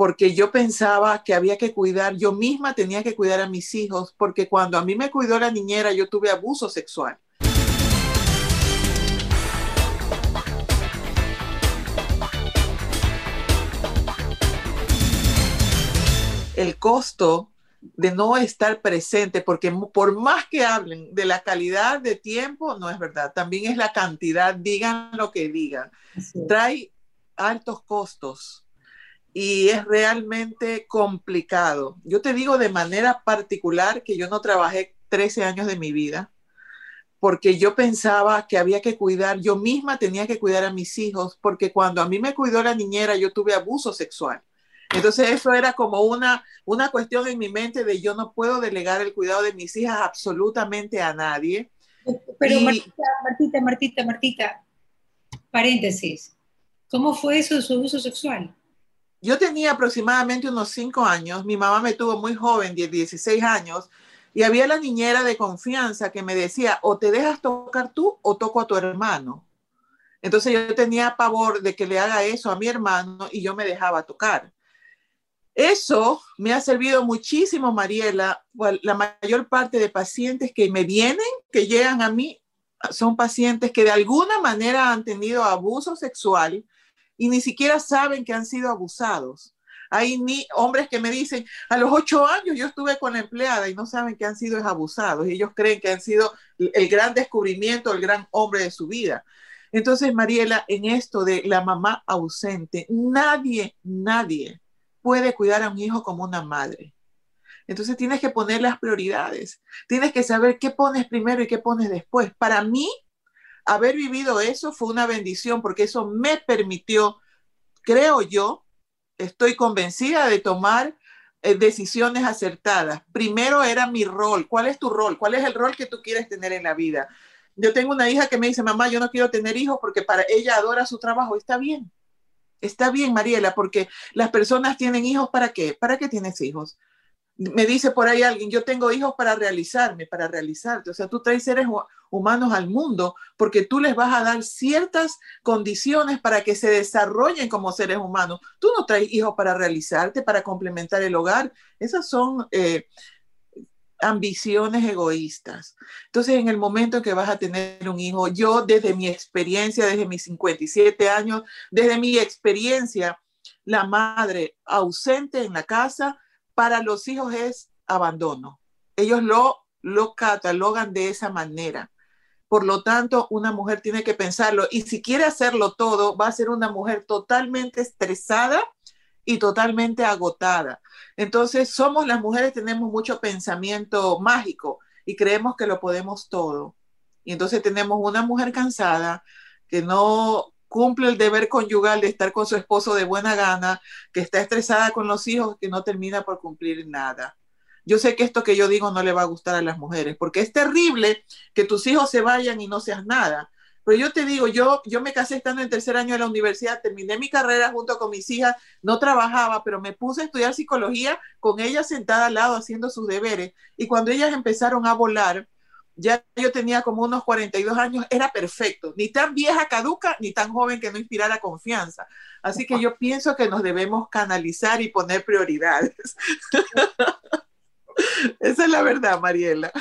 porque yo pensaba que había que cuidar, yo misma tenía que cuidar a mis hijos, porque cuando a mí me cuidó la niñera, yo tuve abuso sexual. El costo de no estar presente, porque por más que hablen de la calidad de tiempo, no es verdad, también es la cantidad, digan lo que digan. Trae altos costos y es realmente complicado. Yo te digo de manera particular que yo no trabajé 13 años de mi vida porque yo pensaba que había que cuidar, yo misma tenía que cuidar a mis hijos, porque cuando a mí me cuidó la niñera, yo tuve abuso sexual. Entonces eso era como una, una cuestión en mi mente de yo no puedo delegar el cuidado de mis hijas absolutamente a nadie. Pero Martita, Martita, Martita, Martita, paréntesis, ¿cómo fue eso de su abuso sexual? Yo tenía aproximadamente unos cinco años, mi mamá me tuvo muy joven, 16 años, y había la niñera de confianza que me decía, o te dejas tocar tú o toco a tu hermano. Entonces yo tenía pavor de que le haga eso a mi hermano y yo me dejaba tocar. Eso me ha servido muchísimo, Mariela. La mayor parte de pacientes que me vienen, que llegan a mí, son pacientes que de alguna manera han tenido abuso sexual y ni siquiera saben que han sido abusados. Hay ni hombres que me dicen, a los ocho años yo estuve con la empleada y no saben que han sido abusados. Ellos creen que han sido el gran descubrimiento, el gran hombre de su vida. Entonces, Mariela, en esto de la mamá ausente, nadie, nadie puede cuidar a un hijo como una madre. Entonces tienes que poner las prioridades. Tienes que saber qué pones primero y qué pones después. Para mí, haber vivido eso fue una bendición porque eso me permitió, creo yo, estoy convencida de tomar eh, decisiones acertadas. Primero era mi rol. ¿Cuál es tu rol? ¿Cuál es el rol que tú quieres tener en la vida? Yo tengo una hija que me dice, mamá, yo no quiero tener hijos porque para ella adora su trabajo. Está bien. Está bien, Mariela, porque las personas tienen hijos para qué? ¿Para qué tienes hijos? me dice por ahí alguien, yo tengo hijos para realizarme, para realizarte. O sea, tú traes seres humanos al mundo porque tú les vas a dar ciertas condiciones para que se desarrollen como seres humanos. Tú no traes hijos para realizarte, para complementar el hogar. Esas son eh, ambiciones egoístas. Entonces, en el momento en que vas a tener un hijo, yo desde mi experiencia, desde mis 57 años, desde mi experiencia, la madre ausente en la casa, para los hijos es abandono. Ellos lo, lo catalogan de esa manera. Por lo tanto, una mujer tiene que pensarlo y si quiere hacerlo todo, va a ser una mujer totalmente estresada y totalmente agotada. Entonces, somos las mujeres, tenemos mucho pensamiento mágico y creemos que lo podemos todo. Y entonces tenemos una mujer cansada que no cumple el deber conyugal de estar con su esposo de buena gana, que está estresada con los hijos, que no termina por cumplir nada. Yo sé que esto que yo digo no le va a gustar a las mujeres, porque es terrible que tus hijos se vayan y no seas nada. Pero yo te digo, yo, yo me casé estando en tercer año de la universidad, terminé mi carrera junto con mis hijas, no trabajaba, pero me puse a estudiar psicología con ellas sentada al lado haciendo sus deberes. Y cuando ellas empezaron a volar, ya yo tenía como unos 42 años, era perfecto, ni tan vieja caduca, ni tan joven que no inspirara confianza. Así que yo pienso que nos debemos canalizar y poner prioridades. Esa es la verdad, Mariela.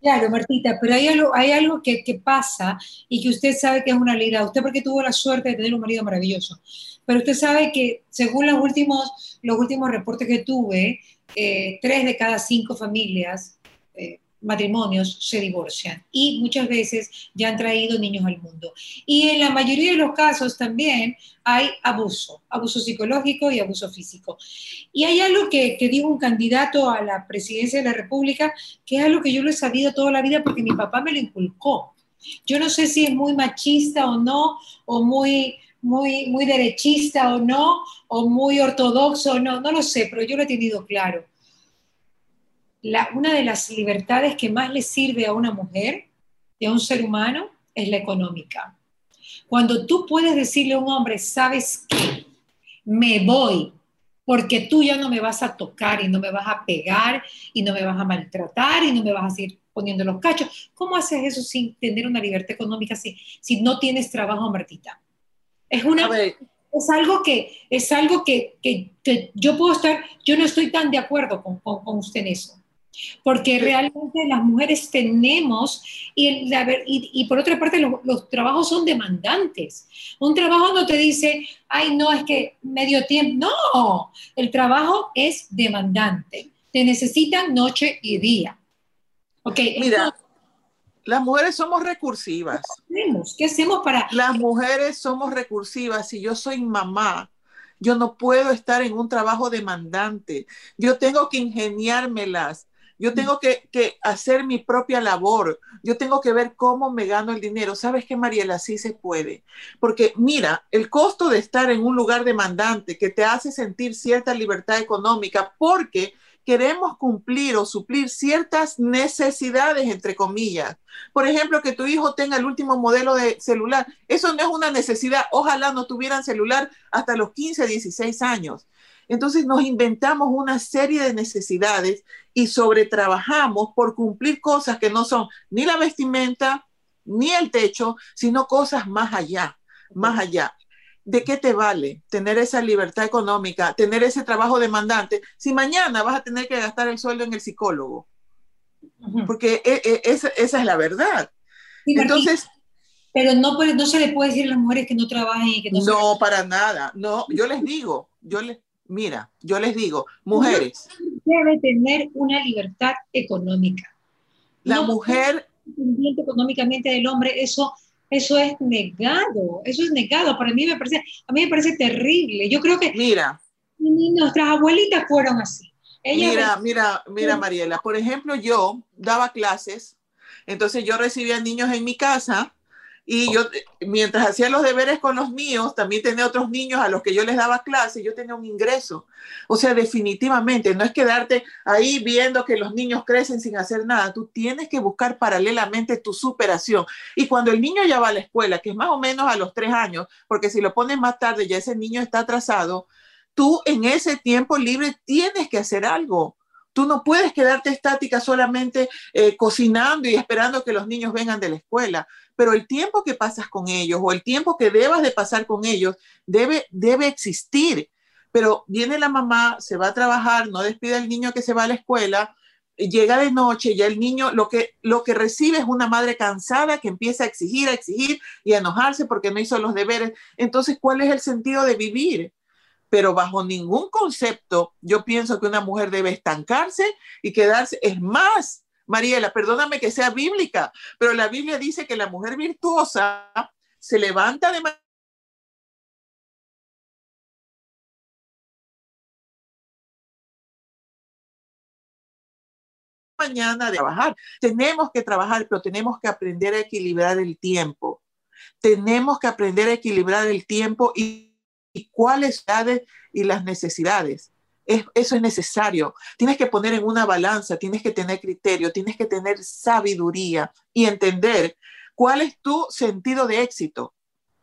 Claro, Martita, pero hay algo, hay algo que, pasa y que usted sabe que es una realidad. Usted porque tuvo la suerte de tener un marido maravilloso, pero usted sabe que según los últimos, los últimos reportes que tuve, eh, tres de cada cinco familias eh, matrimonios se divorcian y muchas veces ya han traído niños al mundo. Y en la mayoría de los casos también hay abuso, abuso psicológico y abuso físico. Y hay algo que, que dijo un candidato a la presidencia de la República, que es algo que yo lo he sabido toda la vida porque mi papá me lo inculcó. Yo no sé si es muy machista o no, o muy, muy, muy derechista o no, o muy ortodoxo o no, no lo sé, pero yo lo he tenido claro una de las libertades que más le sirve a una mujer y a un ser humano es la económica. Cuando tú puedes decirle a un hombre, sabes qué, me voy, porque tú ya no me vas a tocar y no me vas a pegar y no me vas a maltratar y no me vas a seguir poniendo los cachos. ¿Cómo haces eso sin tener una libertad económica si, si no tienes trabajo, Martita? Es una... es algo que, es algo que, que, que, yo puedo estar, yo no estoy tan de acuerdo con, con, con usted en eso. Porque realmente las mujeres tenemos, y, la, y, y por otra parte los, los, trabajos son demandantes. Un trabajo no te dice, ay, no, es que medio tiempo. No, el trabajo es demandante. Te necesitan noche y día. Ok. Mira, entonces, las mujeres somos recursivas. ¿Qué hacemos? ¿Qué hacemos para...? Las mujeres somos recursivas. Si yo soy mamá, yo no puedo estar en un trabajo demandante. Yo tengo que ingeniármelas. Yo tengo que, hacer mi propia labor. Yo tengo que ver cómo me gano el dinero. ¿Sabes qué, Mariela? Sí se puede. Porque mira, el costo de estar en un lugar demandante que te hace sentir cierta libertad económica, porque queremos cumplir o suplir ciertas necesidades, entre comillas. Por ejemplo, que tu hijo tenga el último modelo de celular. Eso no es una necesidad. Ojalá no tuvieran celular hasta los 15, 16 años. Entonces nos inventamos una serie de necesidades y sobretrabajamos por cumplir cosas que no son ni la vestimenta, ni el techo, sino cosas más allá, más allá. ¿de qué te vale tener esa libertad económica, tener ese trabajo demandante, si mañana vas a tener que gastar el sueldo en el psicólogo? Porque e, e, esa, esa, es la verdad. Sí, Entonces... Pero no, no se le puede decir a las mujeres que no trabajen y que no... No, se... para nada. No, yo les digo, yo les, mira, yo les digo, mujeres. Debe tener una libertad económica. La no mujer... Económicamente del hombre, eso eso es negado, eso es negado. Para mí me parece, a mí me parece terrible. Yo creo que mira, nuestras abuelitas fueron así. Ellas mira, mira, mira, Mariela. Por ejemplo, yo daba clases, entonces yo recibía niños en mi casa y yo, mientras hacía los deberes con los míos, también tenía otros niños a los que yo les daba clase, yo tenía un ingreso. O sea, definitivamente, no es quedarte ahí viendo que los niños crecen sin hacer nada. Tú tienes que buscar paralelamente tu superación. Y cuando el niño ya va a la escuela, que es más o menos a los tres años, porque si lo pones más tarde, ya ese niño está atrasado, tú en ese tiempo libre tienes que hacer algo. Tú no puedes quedarte estática solamente eh, cocinando y esperando que los niños vengan de la escuela pero el tiempo que pasas con ellos o el tiempo que debas de pasar con ellos debe, debe existir. Pero viene la mamá, se va a trabajar, no despide al niño que se va a la escuela, llega de noche, ya el niño lo que, lo que recibe es una madre cansada que empieza a exigir, a exigir y a enojarse porque no hizo los deberes. Entonces, ¿cuál es el sentido de vivir? Pero bajo ningún concepto yo pienso que una mujer debe estancarse y quedarse. Es más, Mariela, perdóname que sea bíblica, pero la Biblia dice que la mujer virtuosa se levanta de mañana de trabajar. Tenemos que trabajar, pero tenemos que aprender a equilibrar el tiempo. Tenemos que aprender a equilibrar el tiempo y, y cuáles y las necesidades. Es, eso es necesario. Tienes que poner en una balanza, tienes que tener criterio, tienes que tener sabiduría y entender cuál es tu sentido de éxito.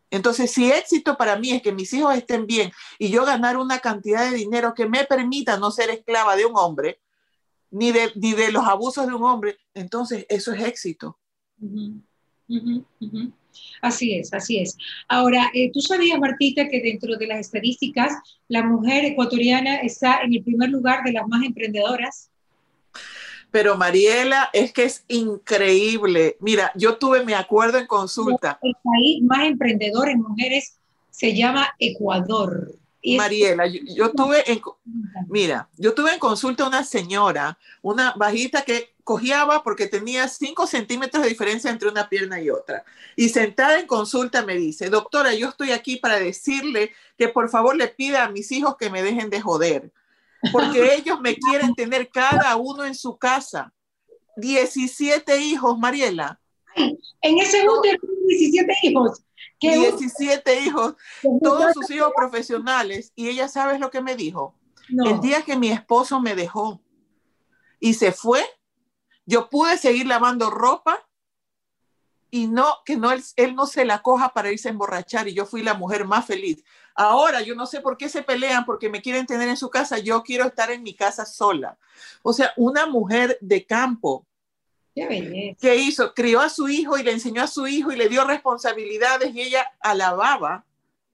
Entonces, si éxito para mí es que mis hijos estén bien y yo ganar una cantidad de dinero que me permita no ser esclava de un hombre, ni de, ni de los abusos de un hombre, entonces eso es éxito. Así es, así es. Ahora, eh, ¿tú sabías, Martita, que dentro de las estadísticas, la mujer ecuatoriana está en el primer lugar de las más emprendedoras? Pero Mariela, es que es increíble. Mira, yo tuve, me acuerdo en consulta. El país más emprendedor en mujeres se llama Ecuador. Mariela, yo, yo, tuve en, mira, yo tuve en consulta una señora, una bajita que cojeaba porque tenía 5 centímetros de diferencia entre una pierna y otra. Y sentada en consulta me dice, doctora, yo estoy aquí para decirle que por favor le pida a mis hijos que me dejen de joder, porque ellos me quieren tener cada uno en su casa. 17 hijos, Mariela. En ese útero, 17 hijos. 17 hijos, todos sus hijos profesionales. Y ella, ¿sabes lo que me dijo? No. El día que mi esposo me dejó y se fue, yo pude seguir lavando ropa y no, que no, él, él, no se la coja para irse a emborrachar y yo fui la mujer más feliz. Ahora yo no sé por qué se pelean, porque me quieren tener en su casa, yo quiero estar en mi casa sola. O sea, una mujer de campo ¿Qué hizo? Crió a su hijo y le enseñó a su hijo y le dio responsabilidades y ella alababa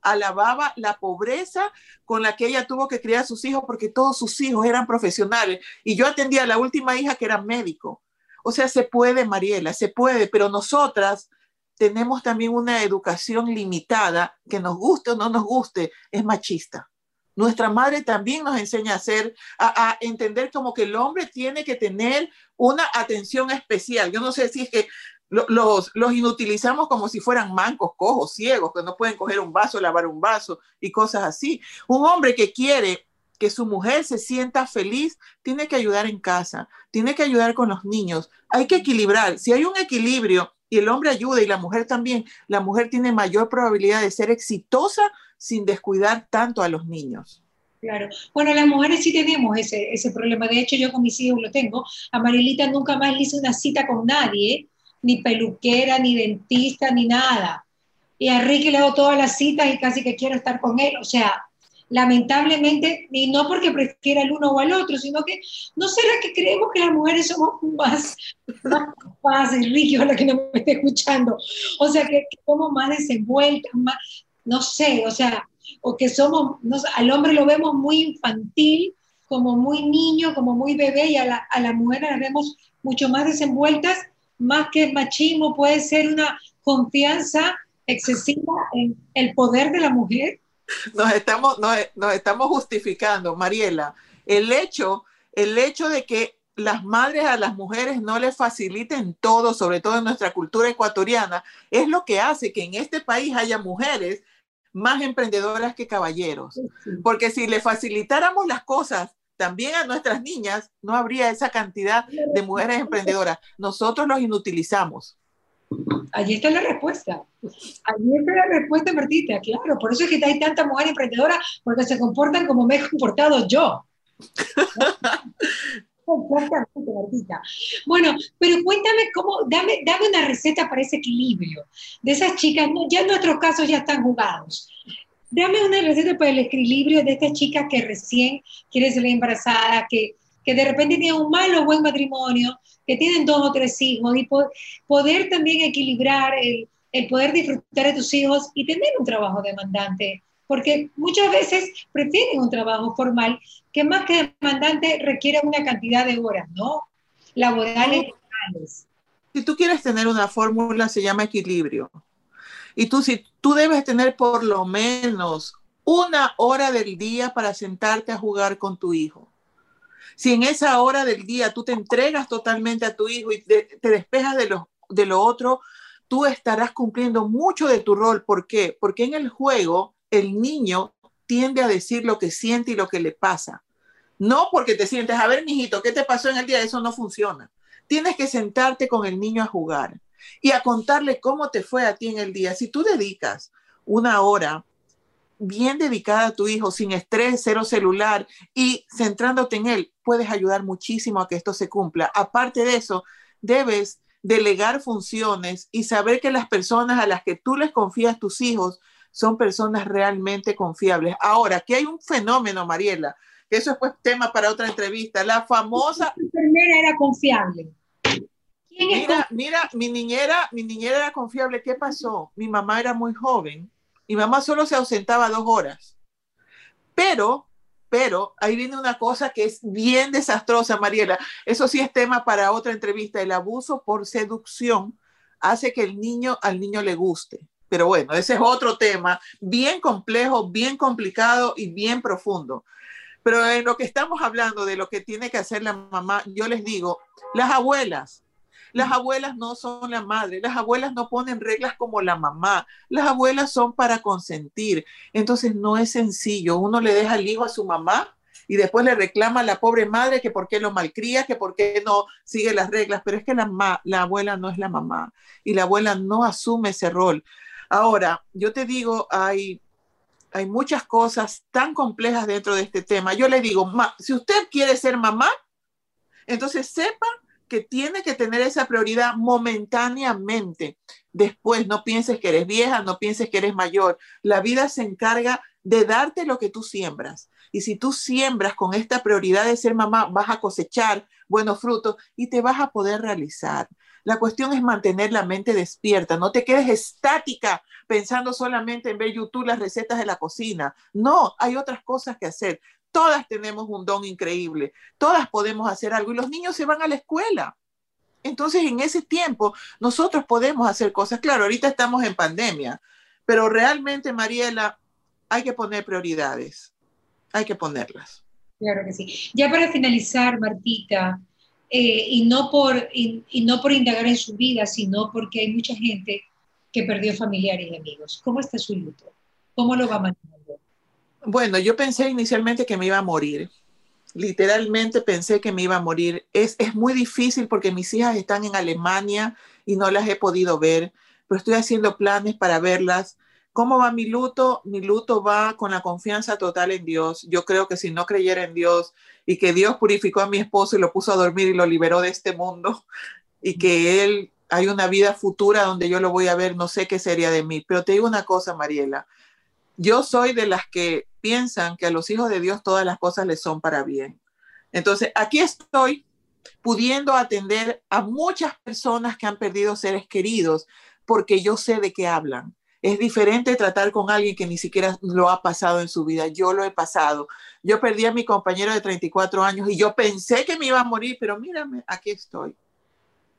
alababa la pobreza con la que ella tuvo que criar a sus hijos porque todos sus hijos eran profesionales y yo atendía a la última hija que era médico. O sea, se puede, Mariela, se puede, pero nosotras tenemos también una educación limitada que nos guste o no nos guste, es machista. Nuestra madre también nos enseña a hacer, a, a, entender como que el hombre tiene que tener una atención especial. Yo no sé si es que los, los inutilizamos como si fueran mancos, cojos, ciegos, que no pueden coger un vaso, lavar un vaso y cosas así. Un hombre que quiere que su mujer se sienta feliz, tiene que ayudar en casa, tiene que ayudar con los niños. Hay que equilibrar. Si hay un equilibrio y el hombre ayuda y la mujer también, la mujer tiene mayor probabilidad de ser exitosa sin descuidar tanto a los niños. Claro. Bueno, las mujeres sí tenemos ese, ese problema. De hecho, yo con mis hijos lo tengo. A Marilita nunca más le hice una cita con nadie ni peluquera, ni dentista, ni nada. Y a Ricky le hago todas las citas y casi que quiero estar con él. O sea, lamentablemente, y no porque prefiera el uno o al otro, sino que no será que creemos que las mujeres somos más, más capaces, Ricky, la que no me esté escuchando. O sea, que, que somos más desenvueltas, más, no sé, o sea, o que somos, no, al hombre lo vemos muy infantil, como muy niño, como muy bebé, y a la, a la mujer las vemos mucho más desenvueltas más que machismo, puede ser una confianza excesiva en el poder de la mujer. Nos estamos, nos, nos estamos justificando, Mariela. El hecho, el hecho de que las madres a las mujeres no les faciliten todo, sobre todo en nuestra cultura ecuatoriana, es lo que hace que en este país haya mujeres más emprendedoras que caballeros. Porque si le facilitáramos las cosas también a nuestras niñas no habría esa cantidad de mujeres emprendedoras. Nosotros los inutilizamos. Allí está la respuesta. Allí está la respuesta, Martita, claro. Por eso es que hay tanta mujer emprendedora, porque se comportan como me he comportado yo. Martita. Bueno, pero cuéntame cómo, dame, dame una receta para ese equilibrio de esas chicas, no, ya en nuestros casos ya están jugados. Dame una receta para el equilibrio de esta chica que recién quiere ser embarazada, que, que de repente tiene un mal o buen matrimonio, que tienen dos o tres hijos, y poder también equilibrar el, el poder disfrutar de tus hijos y tener un trabajo demandante porque muchas veces prefieren un trabajo formal que más que demandante requiere una cantidad de horas, ¿no? Laborales. Si tú quieres tener una fórmula, se llama equilibrio. Y tú, si tú debes tener por lo menos una hora del día para sentarte a jugar con tu hijo. Si en esa hora del día tú te entregas totalmente a tu hijo y te, despejas de lo, de lo otro, tú estarás cumpliendo mucho de tu rol. ¿Por qué? Porque en el juego el niño tiende a decir lo que siente y lo que le pasa. No porque te sientes, a ver, mijito, ¿qué te pasó en el día? Eso no funciona. Tienes que sentarte con el niño a jugar y a contarle cómo te fue a ti en el día. Si tú dedicas una hora bien dedicada a tu hijo, sin estrés, cero celular y centrándote en él, puedes ayudar muchísimo a que esto se cumpla. Aparte de eso, debes delegar funciones y saber que las personas a las que tú les confías tus hijos son personas realmente confiables. Ahora, aquí hay un fenómeno, Mariela, que eso es pues tema para otra entrevista, la famosa... La enfermera era confiable. Mira, mira, mi niñera, mi niñera era confiable. ¿Qué pasó? Mi mamá era muy joven. Mi mamá solo se ausentaba dos horas. Pero, pero, ahí viene una cosa que es bien desastrosa, Mariela. Eso sí es tema para otra entrevista. El abuso por seducción hace que el niño, al niño le guste. Pero bueno, ese es otro tema bien complejo, bien complicado y bien profundo. Pero en lo que estamos hablando de lo que tiene que hacer la mamá, yo les digo, las abuelas, las abuelas no son la madre, las abuelas no ponen reglas como la mamá, las abuelas son para consentir. Entonces no es sencillo, uno le deja el hijo a su mamá y después le reclama a la pobre madre que por qué lo malcría, que por qué no sigue las reglas, pero es que la, la abuela no es la mamá y la abuela no asume ese rol. Ahora, yo te digo, hay, hay muchas cosas tan complejas dentro de este tema. Yo le digo, si usted quiere ser mamá, entonces sepa que tiene que tener esa prioridad momentáneamente. Después, no pienses que eres vieja, no pienses que eres mayor. La vida se encarga de darte lo que tú siembras. Y si tú siembras con esta prioridad de ser mamá, vas a cosechar buenos frutos y te vas a poder realizar. La cuestión es mantener la mente despierta. No te quedes estática pensando solamente en ver YouTube las recetas de la cocina. No, hay otras cosas que hacer. Todas tenemos un don increíble. Todas podemos hacer algo y los niños se van a la escuela. Entonces, en ese tiempo, nosotros podemos hacer cosas. Claro, ahorita estamos en pandemia, pero realmente, Mariela, hay que poner prioridades. Hay que ponerlas. Claro que sí. Ya para finalizar, Martita, eh, y, no por, y, no por indagar en su vida, sino porque hay mucha gente que perdió familiares y amigos. ¿Cómo está su luto? ¿Cómo lo va manejando? Bueno, yo pensé inicialmente que me iba a morir. Literalmente pensé que me iba a morir. Es, es muy difícil porque mis hijas están en Alemania y no las he podido ver, pero estoy haciendo planes para verlas ¿Cómo va mi luto? Mi luto va con la confianza total en Dios. Yo creo que si no creyera en Dios y que Dios purificó a mi esposo y lo puso a dormir y lo liberó de este mundo y que Él hay una vida futura donde yo lo voy a ver, no sé qué sería de mí. Pero te digo una cosa, Mariela, yo soy de las que piensan que a los hijos de Dios todas las cosas les son para bien. Entonces, aquí estoy pudiendo atender a muchas personas que han perdido seres queridos porque yo sé de qué hablan es diferente tratar con alguien que ni siquiera lo ha pasado en su vida. Yo lo he pasado. Yo perdí a mi compañero de 34 años y yo pensé que me iba a morir, pero mírame, aquí estoy.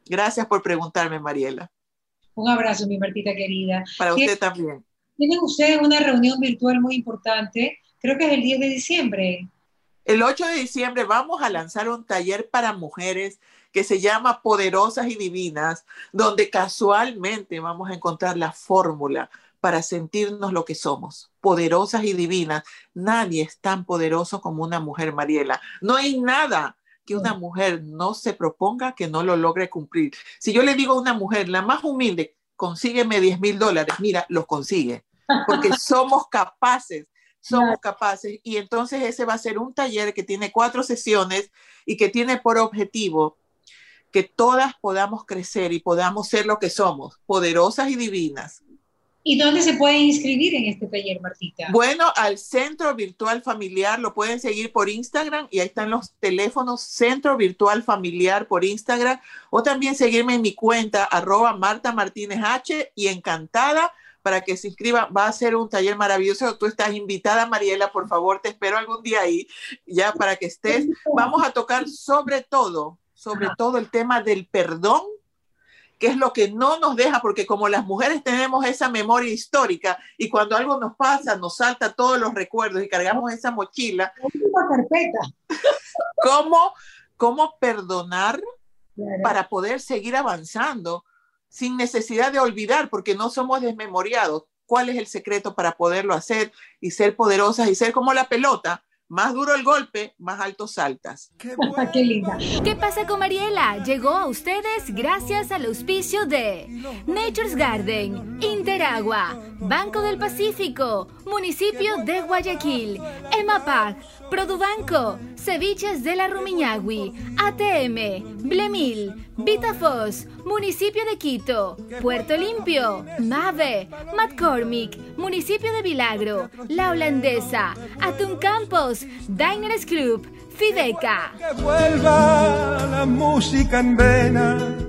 Gracias por preguntarme, Mariela. Un abrazo, mi Martita querida. Para usted también. Tienen ustedes una reunión virtual muy importante, creo que es el 10 de diciembre. El 8 de diciembre vamos a lanzar un taller para mujeres que se llama Poderosas y Divinas, donde casualmente vamos a encontrar la fórmula para sentirnos lo que somos, poderosas y divinas. Nadie es tan poderoso como una mujer, Mariela. No hay nada que una mujer no se proponga que no lo logre cumplir. Si yo le digo a una mujer, la más humilde, consígueme 10 mil dólares, mira, los consigue, porque somos capaces somos capaces. Y entonces ese va a ser un taller que tiene cuatro sesiones y que tiene por objetivo que todas podamos crecer y podamos ser lo que somos, poderosas y divinas. ¿Y dónde se puede inscribir en este taller, Martita? Bueno, al Centro Virtual Familiar lo pueden seguir por Instagram y ahí están los teléfonos Centro Virtual Familiar por Instagram o también seguirme en mi cuenta arroba Marta Martínez H y encantada para que se inscriba. Va a ser un taller maravilloso. Tú estás invitada, Mariela, por favor, te espero algún día ahí, ya para que estés. Vamos a tocar sobre todo sobre todo el tema del perdón, que es lo que no nos deja, porque como las mujeres tenemos esa memoria histórica y cuando algo nos pasa, nos salta todos los recuerdos y cargamos esa mochila. ¿Cómo, cómo perdonar para poder seguir avanzando sin necesidad de olvidar, porque no somos desmemoriados? ¿Cuál es el secreto para poderlo hacer y ser poderosas y ser como la pelota? Más duro el golpe, más alto saltas. Qué, Qué linda. ¿Qué pasa con Mariela? Llegó a ustedes gracias al auspicio de Nature's Garden, Interagua, Banco del Pacífico, Municipio de Guayaquil, EMAPAC, Produbanco, Ceviches de la Rumiñahui, ATM, Blemil, Vitafos, Municipio de Quito, Puerto Limpio, Mave, McCormick, Municipio de Vilagro, La Holandesa, Atún Campos, Diners Club, Fideca. Que vuelva la música en vena